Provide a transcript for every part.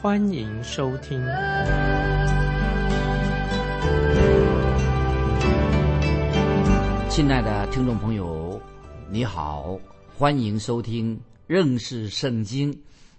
欢迎收听。亲爱的听众朋友，你好，欢迎收听认识圣经，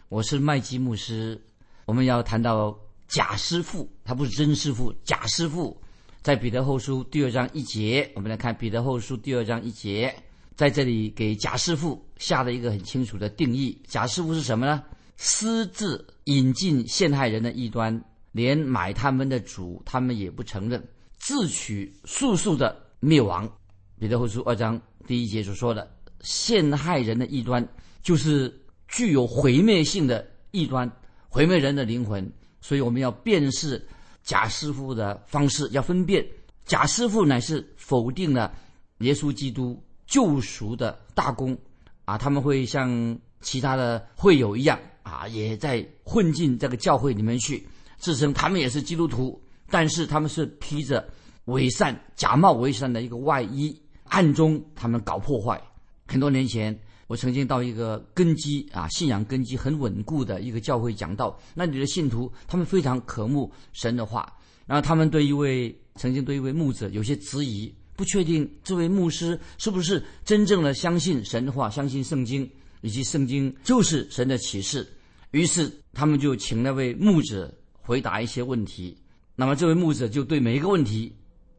我是麦基牧师。我们要谈到假师傅，他不是真师傅，假师傅。在彼得后书第二章一节，我们来看彼得后书第二章一节，在这里给假师傅下了一个很清楚的定义。假师傅是什么呢？私自引进陷害人的异端，连买他们的主他们也不承认，自取速速的灭亡。彼得后书二章第一节所说的陷害人的异端，就是具有毁灭性的异端，毁灭人的灵魂。所以我们要辨识。假师傅的方式要分辨，假师傅乃是否定了耶稣基督救赎的大功啊！他们会像其他的会友一样啊，也在混进这个教会里面去，自称他们也是基督徒，但是他们是披着伪善、假冒伪善的一个外衣，暗中他们搞破坏。很多年前，我曾经到一个根基啊，信仰根基很稳固的一个教会讲道，那里的信徒他们非常渴慕神的话，然后他们对一位曾经对一位牧者有些质疑，不确定这位牧师是不是真正的相信神的话，相信圣经以及圣经就是神的启示，于是他们就请那位牧者回答一些问题，那么这位牧者就对每一个问题，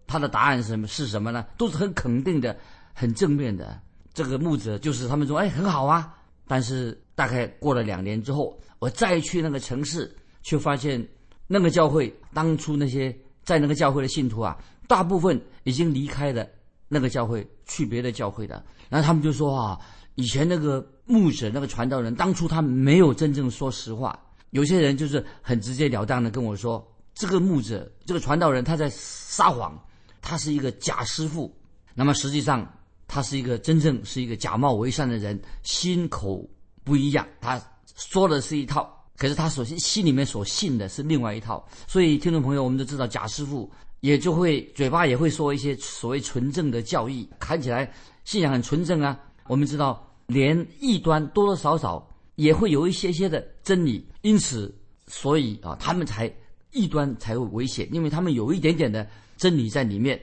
他的答案是什么是什么呢？都是很肯定的，很正面的。这个牧者就是他们说，哎，很好啊。但是大概过了两年之后，我再去那个城市，却发现那个教会当初那些在那个教会的信徒啊，大部分已经离开了那个教会，去别的教会的。然后他们就说啊，以前那个牧者、那个传道人，当初他没有真正说实话。有些人就是很直截了当的跟我说，这个牧者、这个传道人他在撒谎，他是一个假师傅。那么实际上。他是一个真正是一个假冒伪善的人，心口不一样。他说的是一套，可是他所心心里面所信的是另外一套。所以听众朋友，我们都知道，假师傅也就会嘴巴也会说一些所谓纯正的教义，看起来信仰很纯正啊。我们知道，连异端多多少少也会有一些些的真理，因此，所以啊，他们才异端才会危险，因为他们有一点点的真理在里面，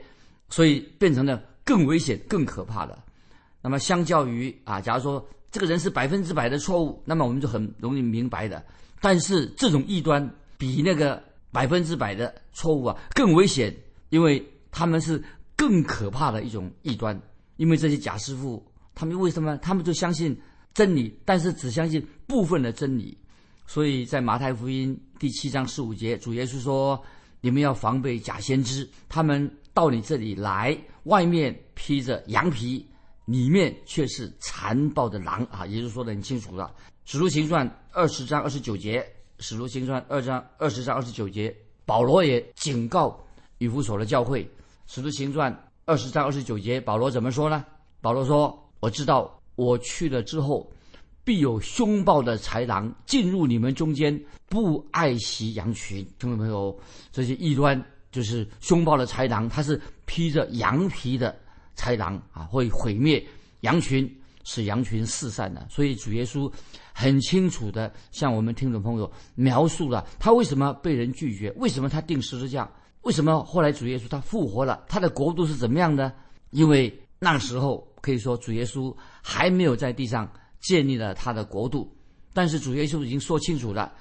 所以变成了。更危险、更可怕的。那么，相较于啊，假如说这个人是百分之百的错误，那么我们就很容易明白的。但是，这种异端比那个百分之百的错误啊更危险，因为他们是更可怕的一种异端。因为这些假师傅，他们为什么？他们就相信真理，但是只相信部分的真理。所以在马太福音第七章十五节，主耶稣说：“你们要防备假先知，他们。”到你这里来，外面披着羊皮，里面却是残暴的狼啊！也就是说的很清楚了。使徒行传二十章二十九节，使徒行传二章二十章二十九节，保罗也警告以弗所的教会。使徒行传二十章二十九节，保罗怎么说呢？保罗说：“我知道我去了之后，必有凶暴的豺狼进入你们中间，不爱惜羊群。”听众朋友，这些异端。就是凶暴的豺狼，它是披着羊皮的豺狼啊，会毁灭羊群，使羊群四散的。所以主耶稣很清楚的向我们听众朋友描述了他为什么被人拒绝，为什么他定十字架，为什么后来主耶稣他复活了，他的国度是怎么样的？因为那时候可以说主耶稣还没有在地上建立了他的国度，但是主耶稣已经说清楚了，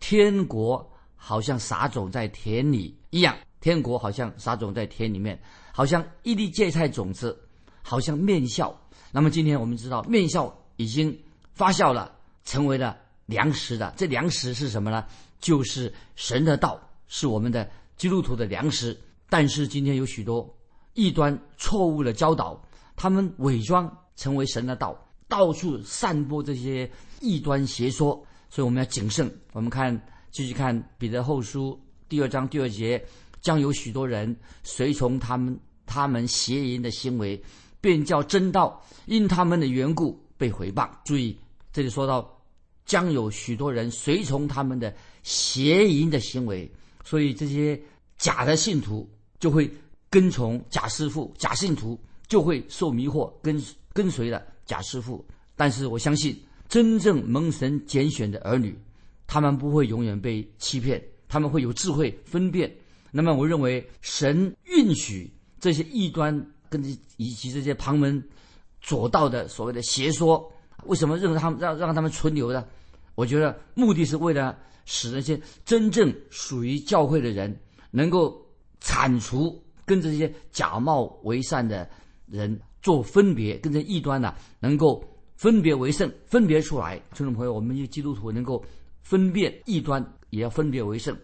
天国好像撒种在田里一样。天国好像撒种在田里面，好像一粒芥菜种子，好像面酵。那么今天我们知道，面酵已经发酵了，成为了粮食的。这粮食是什么呢？就是神的道，是我们的基督徒的粮食。但是今天有许多异端错误的教导，他们伪装成为神的道，到处散播这些异端邪说。所以我们要谨慎。我们看，继续看彼得后书。第二章第二节，将有许多人随从他们他们邪淫的行为，便叫真道因他们的缘故被毁谤。注意，这里说到将有许多人随从他们的邪淫的行为，所以这些假的信徒就会跟从假师傅，假信徒就会受迷惑，跟跟随了假师傅。但是我相信，真正蒙神拣选的儿女，他们不会永远被欺骗，他们会有智慧分辨。那么，我认为神允许这些异端跟以及这些旁门左道的所谓的邪说，为什么让他们让让他们存留呢？我觉得目的是为了使那些真正属于教会的人能够铲除跟这些假冒为善的人做分别，跟这异端呢能够。分别为圣，分别出来，听众朋友，我们基督徒能够分辨异端，也要分别为圣。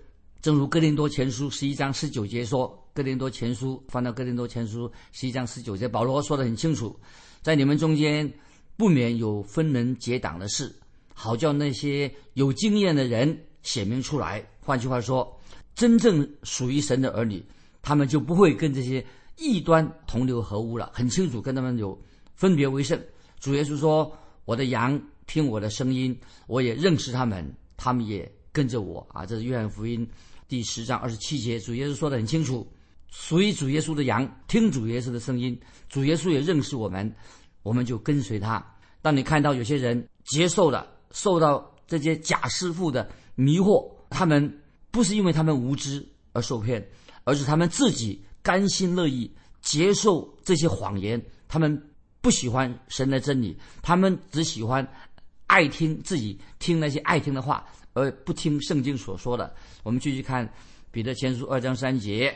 正如哥林多前书十一章十九节说，哥林多前书翻到哥林多前书十一章十九节，保罗说的很清楚，在你们中间不免有分人结党的事，好叫那些有经验的人显明出来。换句话说，真正属于神的儿女，他们就不会跟这些异端同流合污了，很清楚跟他们有分别为圣。主耶稣说：“我的羊听我的声音，我也认识他们，他们也跟着我。”啊，这是约翰福音第十章二十七节。主耶稣说的很清楚：属于主耶稣的羊听主耶稣的声音，主耶稣也认识我们，我们就跟随他。当你看到有些人接受了受到这些假师傅的迷惑，他们不是因为他们无知而受骗，而是他们自己甘心乐意接受这些谎言，他们。不喜欢神的真理，他们只喜欢爱听自己听那些爱听的话，而不听圣经所说的。我们继续看彼得前书二章三节，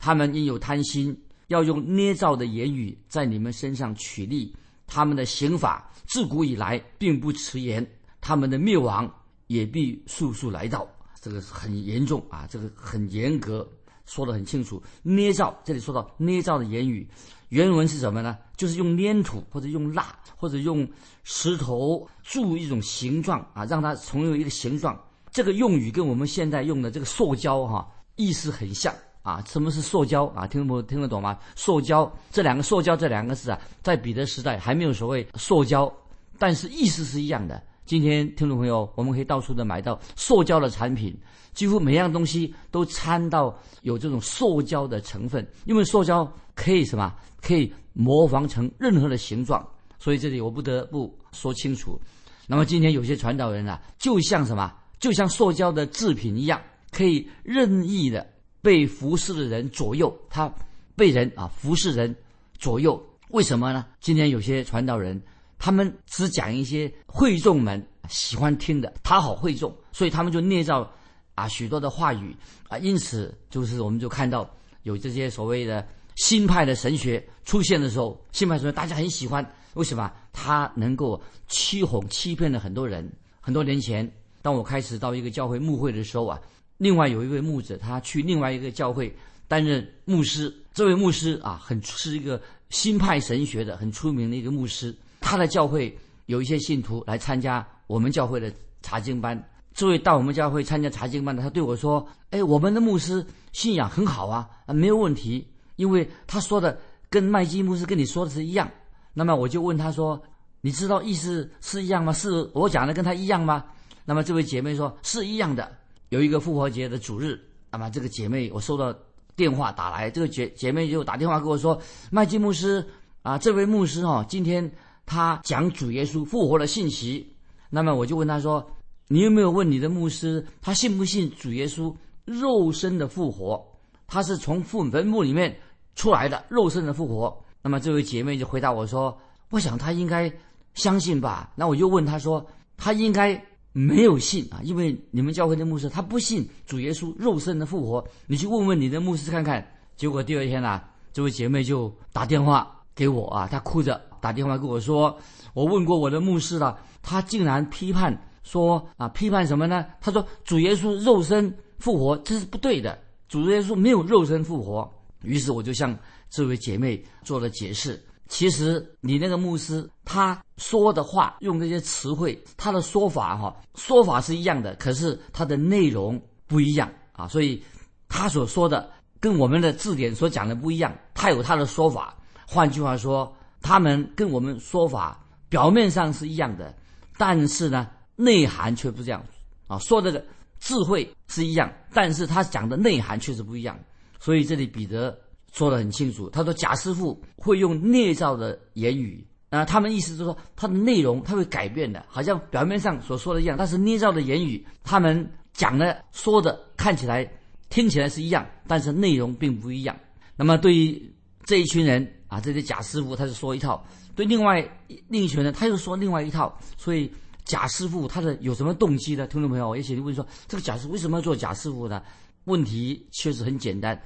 他们因有贪心，要用捏造的言语在你们身上取利，他们的刑法自古以来并不迟延，他们的灭亡也必速速来到。这个很严重啊，这个很严格，说得很清楚。捏造，这里说到捏造的言语。原文是什么呢？就是用粘土或者用蜡或者用石头铸一种形状啊，让它重有一个形状。这个用语跟我们现在用的这个塑胶哈意思很像啊。什么是塑胶啊？听不听得懂吗？塑胶这两个塑胶这两个字啊，在彼得时代还没有所谓塑胶，但是意思是一样的。今天听众朋友，我们可以到处的买到塑胶的产品，几乎每样东西都掺到有这种塑胶的成分，因为塑胶可以什么？可以模仿成任何的形状，所以这里我不得不说清楚。那么今天有些传道人啊，就像什么？就像塑胶的制品一样，可以任意的被服侍的人左右，他被人啊服侍人左右。为什么呢？今天有些传道人。他们只讲一些会众们喜欢听的，讨好会众，所以他们就捏造啊许多的话语啊，因此就是我们就看到有这些所谓的新派的神学出现的时候，新派神学大家很喜欢，为什么？他能够欺哄、欺骗了很多人。很多年前，当我开始到一个教会牧会的时候啊，另外有一位牧者，他去另外一个教会担任牧师，这位牧师啊，很是一个新派神学的很出名的一个牧师。他的教会有一些信徒来参加我们教会的查经班。这位到我们教会参加查经班的，他对我说：“哎，我们的牧师信仰很好啊，啊，没有问题。因为他说的跟麦基牧师跟你说的是一样。”那么我就问他说：“你知道意思是一样吗？是我讲的跟他一样吗？”那么这位姐妹说：“是一样的。”有一个复活节的主日，那么这个姐妹我收到电话打来，这个姐姐妹就打电话跟我说：“麦基牧师啊，这位牧师哦，今天。”他讲主耶稣复活的信息，那么我就问他说：“你有没有问你的牧师，他信不信主耶稣肉身的复活？他是从坟坟墓里面出来的肉身的复活？”那么这位姐妹就回答我说：“我想他应该相信吧。”那我就问他说：“他应该没有信啊，因为你们教会的牧师他不信主耶稣肉身的复活。你去问问你的牧师看看。”结果第二天呢，这位姐妹就打电话给我啊，她哭着。打电话跟我说，我问过我的牧师了，他竟然批判说啊，批判什么呢？他说主耶稣肉身复活这是不对的，主耶稣没有肉身复活。于是我就向这位姐妹做了解释。其实你那个牧师他说的话用这些词汇，他的说法哈说法是一样的，可是他的内容不一样啊。所以他所说的跟我们的字典所讲的不一样，他有他的说法。换句话说，他们跟我们说法表面上是一样的，但是呢，内涵却不这样啊。说这个智慧是一样，但是他讲的内涵确实不一样。所以这里彼得说的很清楚，他说贾师傅会用捏造的言语啊，他们意思就是说他的内容他会改变的，好像表面上所说的一样，但是捏造的言语，他们讲的说的看起来听起来是一样，但是内容并不一样。那么对于这一群人。啊，这些贾师傅他是说一套，对另外另一群人他又说另外一套，所以贾师傅他的有什么动机呢？听众朋友，也许你问说，这个贾师为什么要做贾师傅呢？问题确实很简单，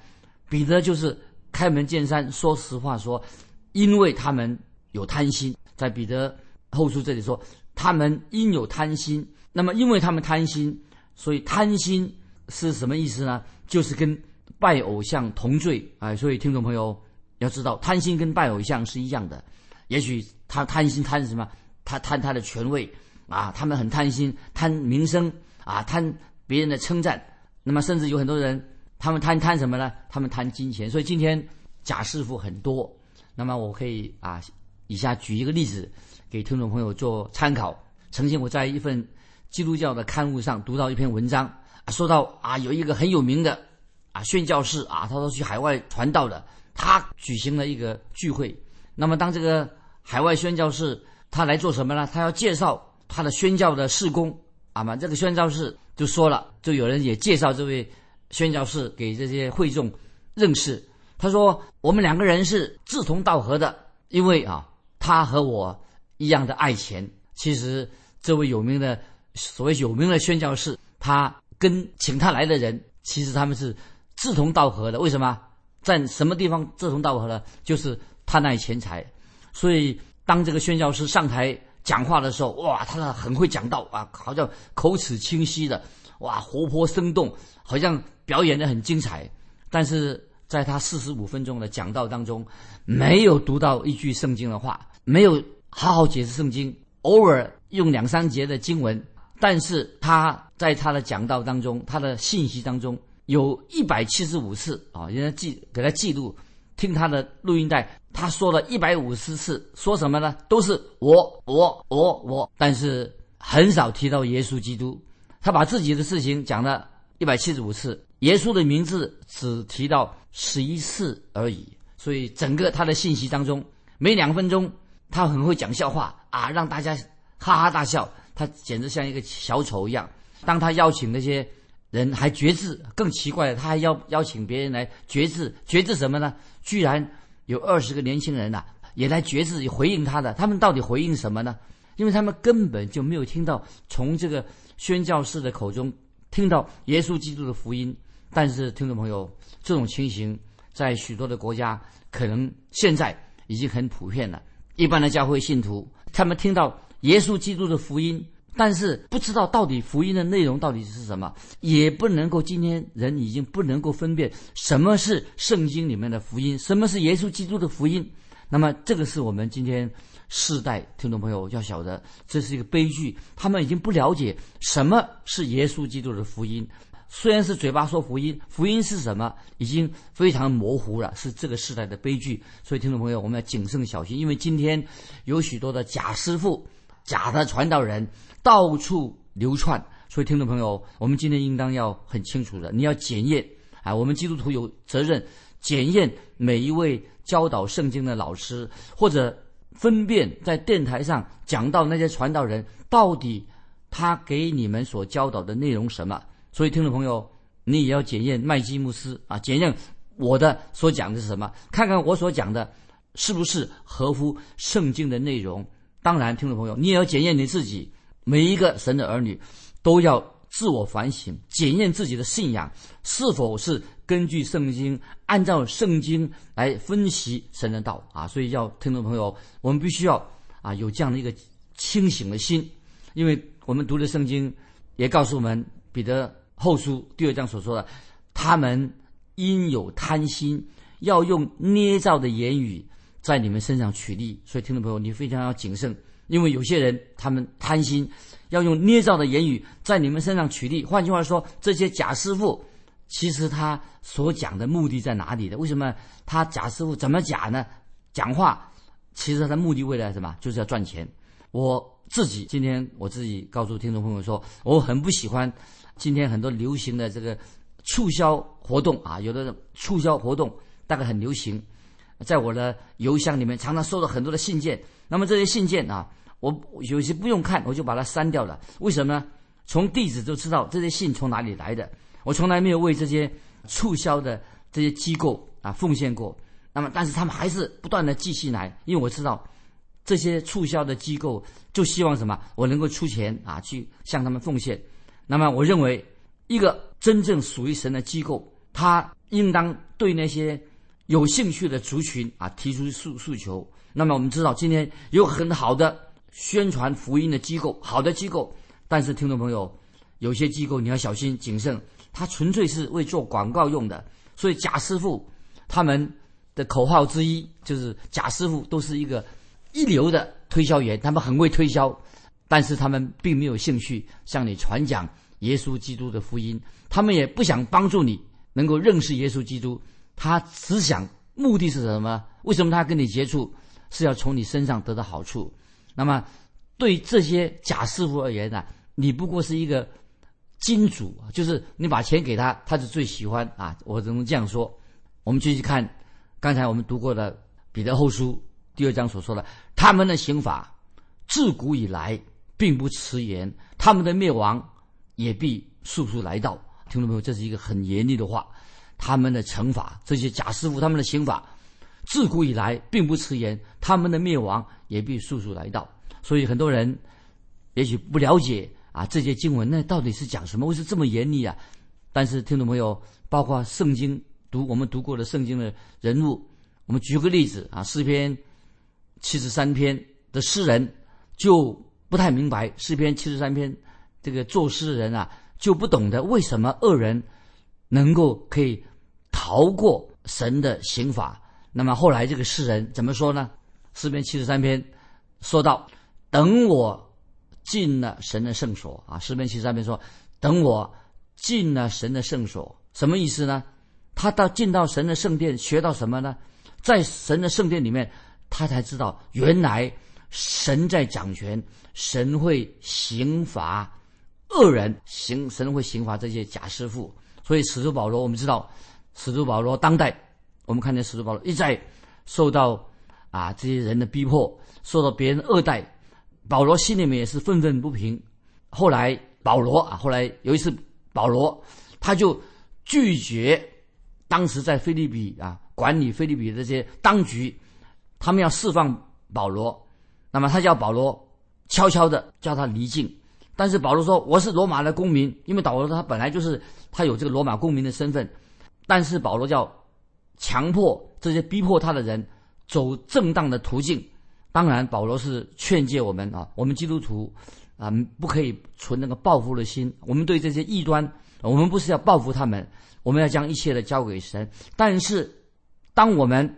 彼得就是开门见山说实话说，因为他们有贪心，在彼得后书这里说，他们因有贪心，那么因为他们贪心，所以贪心是什么意思呢？就是跟拜偶像同罪哎，所以听众朋友。要知道，贪心跟拜偶像是一样的。也许他贪心贪什么？他贪他的权位啊！他们很贪心，贪名声啊，贪别人的称赞。那么，甚至有很多人，他们贪贪什么呢？他们贪金钱。所以今天假师傅很多。那么，我可以啊，以下举一个例子给听众朋友做参考。曾经我在一份基督教的刊物上读到一篇文章，啊说到啊，有一个很有名的啊宣教士啊，他说去海外传道的。他举行了一个聚会，那么当这个海外宣教士他来做什么呢？他要介绍他的宣教的事工啊嘛。这个宣教士就说了，就有人也介绍这位宣教士给这些会众认识。他说：“我们两个人是志同道合的，因为啊，他和我一样的爱钱。其实这位有名的所谓有名的宣教士，他跟请他来的人，其实他们是志同道合的。为什么？”在什么地方志同道合呢？就是贪爱钱财，所以当这个宣教师上台讲话的时候，哇，他很会讲道啊，好像口齿清晰的，哇，活泼生动，好像表演的很精彩。但是在他四十五分钟的讲道当中，没有读到一句圣经的话，没有好好解释圣经，偶尔用两三节的经文，但是他在他的讲道当中，他的信息当中。有一百七十五次啊，人家记给他记录，听他的录音带，他说了一百五十次，说什么呢？都是我我我我，但是很少提到耶稣基督。他把自己的事情讲了一百七十五次，耶稣的名字只提到十一次而已。所以整个他的信息当中，每两分钟他很会讲笑话啊，让大家哈哈大笑，他简直像一个小丑一样。当他邀请那些。人还绝志，更奇怪的，他还邀邀请别人来绝志，绝志什么呢？居然有二十个年轻人呐，也来绝志回应他的。他们到底回应什么呢？因为他们根本就没有听到从这个宣教士的口中听到耶稣基督的福音。但是听众朋友，这种情形在许多的国家可能现在已经很普遍了。一般的教会信徒，他们听到耶稣基督的福音。但是不知道到底福音的内容到底是什么，也不能够今天人已经不能够分辨什么是圣经里面的福音，什么是耶稣基督的福音。那么这个是我们今天世代听众朋友要晓得，这是一个悲剧。他们已经不了解什么是耶稣基督的福音，虽然是嘴巴说福音，福音是什么已经非常模糊了，是这个时代的悲剧。所以听众朋友，我们要谨慎小心，因为今天有许多的假师傅、假的传道人。到处流窜，所以听众朋友，我们今天应当要很清楚的，你要检验啊，我们基督徒有责任检验每一位教导圣经的老师，或者分辨在电台上讲到那些传道人到底他给你们所教导的内容什么。所以听众朋友，你也要检验麦基穆斯啊，检验我的所讲的是什么，看看我所讲的是不是合乎圣经的内容。当然，听众朋友，你也要检验你自己。每一个神的儿女，都要自我反省，检验自己的信仰是否是根据圣经，按照圣经来分析神的道啊！所以，要听众朋友，我们必须要啊有这样的一个清醒的心，因为我们读的圣经也告诉我们，彼得后书第二章所说的，他们因有贪心，要用捏造的言语在你们身上取利。所以，听众朋友，你非常要谨慎。因为有些人他们贪心，要用捏造的言语在你们身上取利。换句话说，这些假师傅、其实他所讲的目的在哪里的？为什么他假师傅怎么假呢？讲话其实他的目的为了什么？就是要赚钱。我自己今天我自己告诉听众朋友说，我很不喜欢今天很多流行的这个促销活动啊，有的促销活动大概很流行，在我的邮箱里面常常收到很多的信件。那么这些信件啊，我有些不用看，我就把它删掉了。为什么呢？从地址就知道这些信从哪里来的。我从来没有为这些促销的这些机构啊奉献过，那么但是他们还是不断的寄信来，因为我知道这些促销的机构就希望什么，我能够出钱啊去向他们奉献。那么我认为一个真正属于神的机构，他应当对那些有兴趣的族群啊提出诉诉求。那么我们知道今天有很好的宣传福音的机构，好的机构，但是听众朋友，有些机构你要小心谨慎。他纯粹是为做广告用的，所以贾师傅他们的口号之一就是贾师傅都是一个一流的推销员，他们很会推销，但是他们并没有兴趣向你传讲耶稣基督的福音，他们也不想帮助你能够认识耶稣基督，他只想目的是什么？为什么他跟你接触是要从你身上得到好处？那么对这些假师傅而言呢？你不过是一个。金主，就是你把钱给他，他就最喜欢啊！我只能这样说。我们继续看，刚才我们读过的《彼得后书》第二章所说的，他们的刑法自古以来并不迟延，他们的灭亡也必速速来到。听众朋友，这是一个很严厉的话。他们的惩罚，这些假师傅他们的刑法自古以来并不迟延，他们的灭亡也必速速来到。所以很多人也许不了解。啊，这些经文那到底是讲什么？为什么这么严厉啊？但是听众朋友，包括圣经读我们读过的圣经的人物，我们举个例子啊，诗篇七十三篇的诗人就不太明白，诗篇七十三篇这个作诗的人啊就不懂得为什么恶人能够可以逃过神的刑罚。那么后来这个诗人怎么说呢？四篇七十三篇说到：“等我。”进了神的圣所啊，四篇七十三篇说：“等我进了神的圣所，什么意思呢？他到进到神的圣殿，学到什么呢？在神的圣殿里面，他才知道原来神在掌权，神会刑罚恶人，刑神会刑罚这些假师傅。所以使徒保罗，我们知道，使徒保罗当代，我们看见使徒保罗一再受到啊这些人的逼迫，受到别人恶待。”保罗心里面也是愤愤不平。后来保罗啊，后来有一次保罗他就拒绝当时在菲利比啊管理菲利比的这些当局，他们要释放保罗，那么他叫保罗悄悄的叫他离境。但是保罗说我是罗马的公民，因为保罗他本来就是他有这个罗马公民的身份。但是保罗叫强迫这些逼迫他的人走正当的途径。当然，保罗是劝诫我们啊，我们基督徒啊，不可以存那个报复的心。我们对这些异端，我们不是要报复他们，我们要将一切的交给神。但是，当我们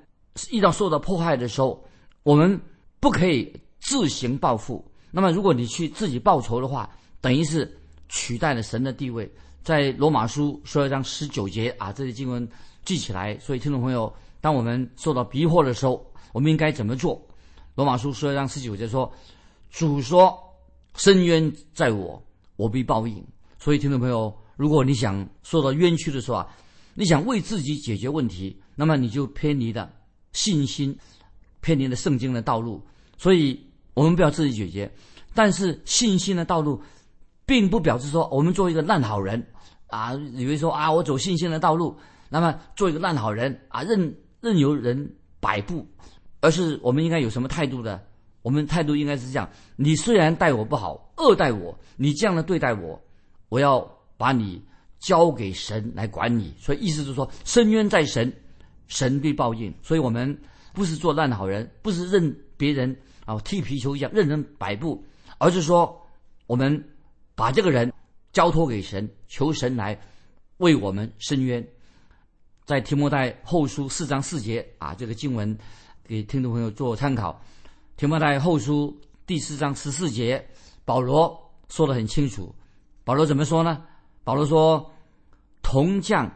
遇到受到迫害的时候，我们不可以自行报复。那么，如果你去自己报仇的话，等于是取代了神的地位。在罗马书十二章十九节啊，这些经文记起来。所以，听众朋友，当我们受到逼迫的时候，我们应该怎么做？罗马书十二章十九节说：“主说，深渊在我，我必报应。”所以，听众朋友，如果你想受到冤屈的时候啊，你想为自己解决问题，那么你就偏离了信心，偏离了圣经的道路。所以，我们不要自己解决。但是，信心的道路，并不表示说我们做一个烂好人啊，以为说啊，我走信心的道路，那么做一个烂好人啊，任任由人摆布。而是我们应该有什么态度的？我们态度应该是这样：你虽然待我不好，恶待我，你这样的对待我，我要把你交给神来管你。所以意思就是说，深渊在神，神必报应。所以我们不是做烂好人，不是任别人啊踢皮球一样任人摆布，而是说我们把这个人交托给神，求神来为我们伸冤。在提摩太后书四章四节啊，这个经文。给听众朋友做参考，《提摩太后书》第四章十四节，保罗说的很清楚。保罗怎么说呢？保罗说：“铜匠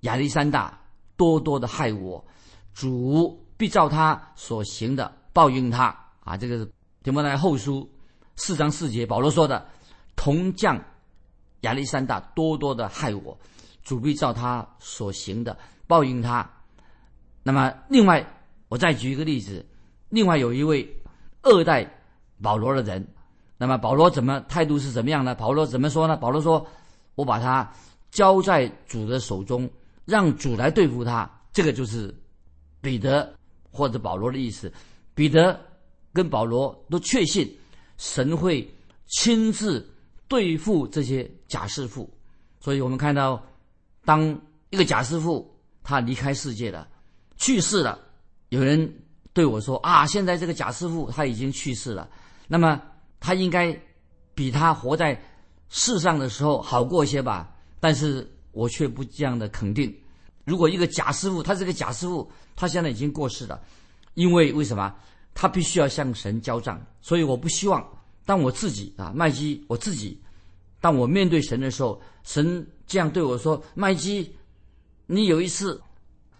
亚历山大多多的害我，主必照他所行的报应他。啊，这个是提摩太后书四章四节，保罗说的：铜匠亚历山大多多的害我，主必照他所行的报应他。那么，另外我再举一个例子，另外有一位二代保罗的人，那么保罗怎么态度是怎么样呢？保罗怎么说呢？保罗说：“我把他交在主的手中，让主来对付他。”这个就是彼得或者保罗的意思。彼得跟保罗都确信神会亲自对付这些假师傅，所以我们看到，当一个假师傅他离开世界了。去世了，有人对我说：“啊，现在这个假师傅他已经去世了，那么他应该比他活在世上的时候好过一些吧？”但是我却不这样的肯定。如果一个假师傅，他这个假师傅，他现在已经过世了，因为为什么？他必须要向神交账，所以我不希望当我自己啊，麦基，我自己，当我面对神的时候，神这样对我说：“麦基，你有一次。”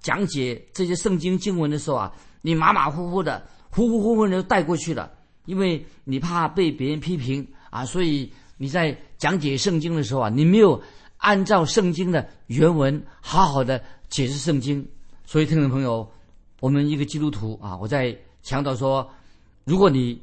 讲解这些圣经经文的时候啊，你马马虎虎的、糊糊糊糊的带过去了，因为你怕被别人批评啊，所以你在讲解圣经的时候啊，你没有按照圣经的原文好好的解释圣经。所以，听众朋友，我们一个基督徒啊，我在强调说，如果你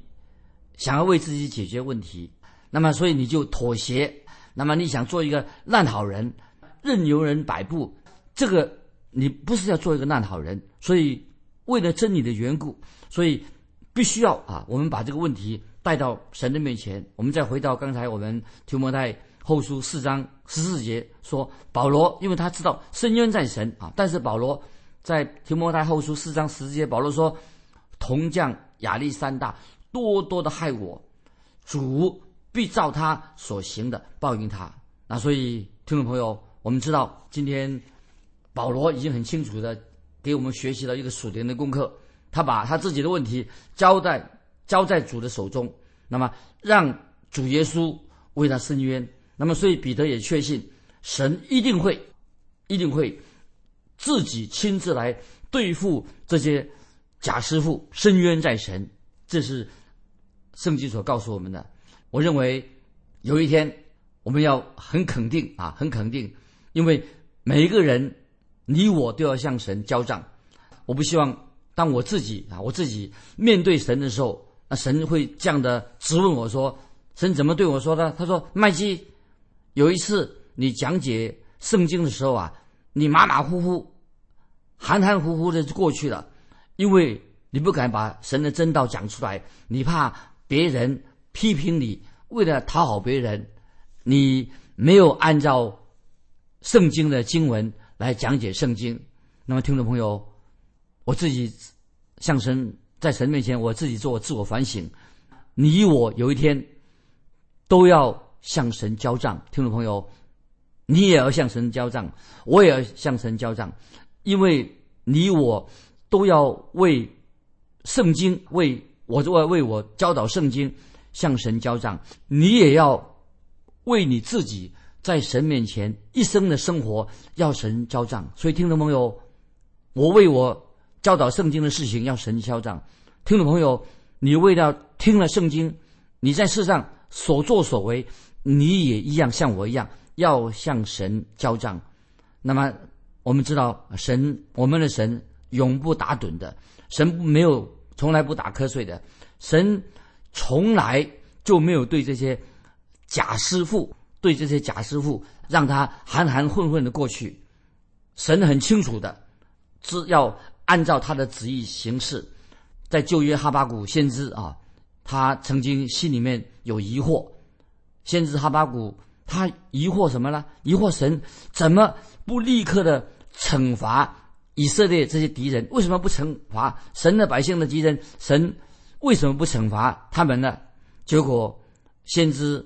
想要为自己解决问题，那么所以你就妥协，那么你想做一个烂好人，任由人摆布，这个。你不是要做一个烂好人，所以为了真理的缘故，所以必须要啊，我们把这个问题带到神的面前。我们再回到刚才我们提摩太后书四章十四节说，保罗因为他知道深渊在神啊，但是保罗在提摩太后书四章十四节，保罗说，铜匠亚历山大多多的害我，主必照他所行的报应他。那所以听众朋友，我们知道今天。保罗已经很清楚的给我们学习了一个属灵的功课，他把他自己的问题交在交在主的手中，那么让主耶稣为他伸冤。那么，所以彼得也确信神一定会一定会自己亲自来对付这些假师傅，伸冤在神。这是圣经所告诉我们的。我认为有一天我们要很肯定啊，很肯定，因为每一个人。你我都要向神交账，我不希望当我自己啊，我自己面对神的时候，那神会这样的质问我说：“神怎么对我说的？”他说：“麦基，有一次你讲解圣经的时候啊，你马马虎虎、含含糊糊的就过去了，因为你不敢把神的真道讲出来，你怕别人批评你，为了讨好别人，你没有按照圣经的经文。”来讲解圣经，那么听众朋友，我自己向神在神面前，我自己做自我反省。你我有一天都要向神交账，听众朋友，你也要向神交账，我也要向神交账，因为你我都要为圣经为我为为我教导圣经向神交账，你也要为你自己。在神面前一生的生活要神交账，所以听众朋友，我为我教导圣经的事情要神交账。听众朋友，你为了听了圣经，你在世上所作所为，你也一样像我一样要向神交账。那么我们知道，神我们的神永不打盹的，神没有从来不打瞌睡的，神从来就没有对这些假师傅。对这些假师傅，让他含含混混的过去，神很清楚的，只要按照他的旨意行事。在旧约哈巴谷先知啊，他曾经心里面有疑惑，先知哈巴谷他疑惑什么呢？疑惑神怎么不立刻的惩罚以色列这些敌人？为什么不惩罚神的百姓的敌人？神为什么不惩罚他们呢？结果先知。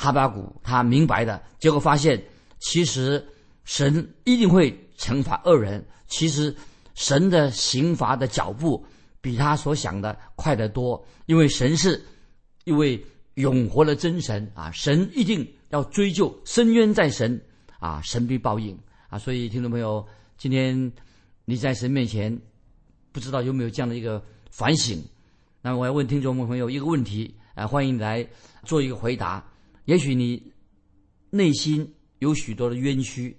哈巴谷他明白的结果发现，其实神一定会惩罚恶人。其实神的刑罚的脚步比他所想的快得多，因为神是一位永活的真神啊！神一定要追究，深渊在神啊！神必报应啊。所以，听众朋友，今天你在神面前，不知道有没有这样的一个反省？那我要问听众朋友一个问题啊，欢迎你来做一个回答。也许你内心有许多的冤屈，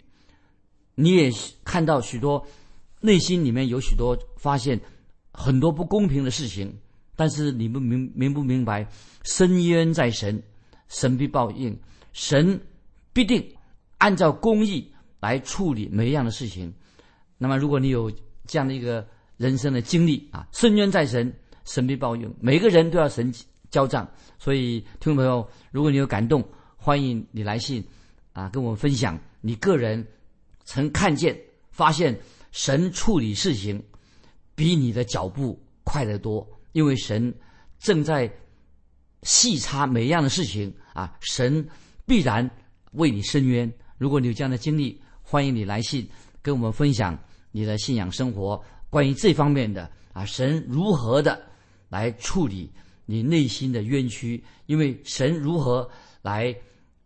你也看到许多内心里面有许多发现很多不公平的事情，但是你们明明不明白？深渊在神，神必报应，神必定按照公义来处理每一样的事情。那么，如果你有这样的一个人生的经历啊，深渊在神。神必报应，每个人都要神交账。所以，听众朋友，如果你有感动，欢迎你来信，啊，跟我们分享你个人曾看见、发现神处理事情比你的脚步快得多，因为神正在细查每一样的事情啊，神必然为你伸冤。如果你有这样的经历，欢迎你来信跟我们分享你的信仰生活，关于这方面的啊，神如何的。来处理你内心的冤屈，因为神如何来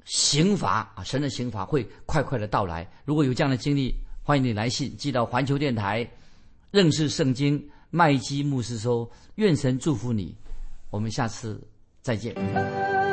刑罚啊？神的刑罚会快快的到来。如果有这样的经历，欢迎你来信寄到环球电台，认识圣经麦基牧师说，愿神祝福你。我们下次再见。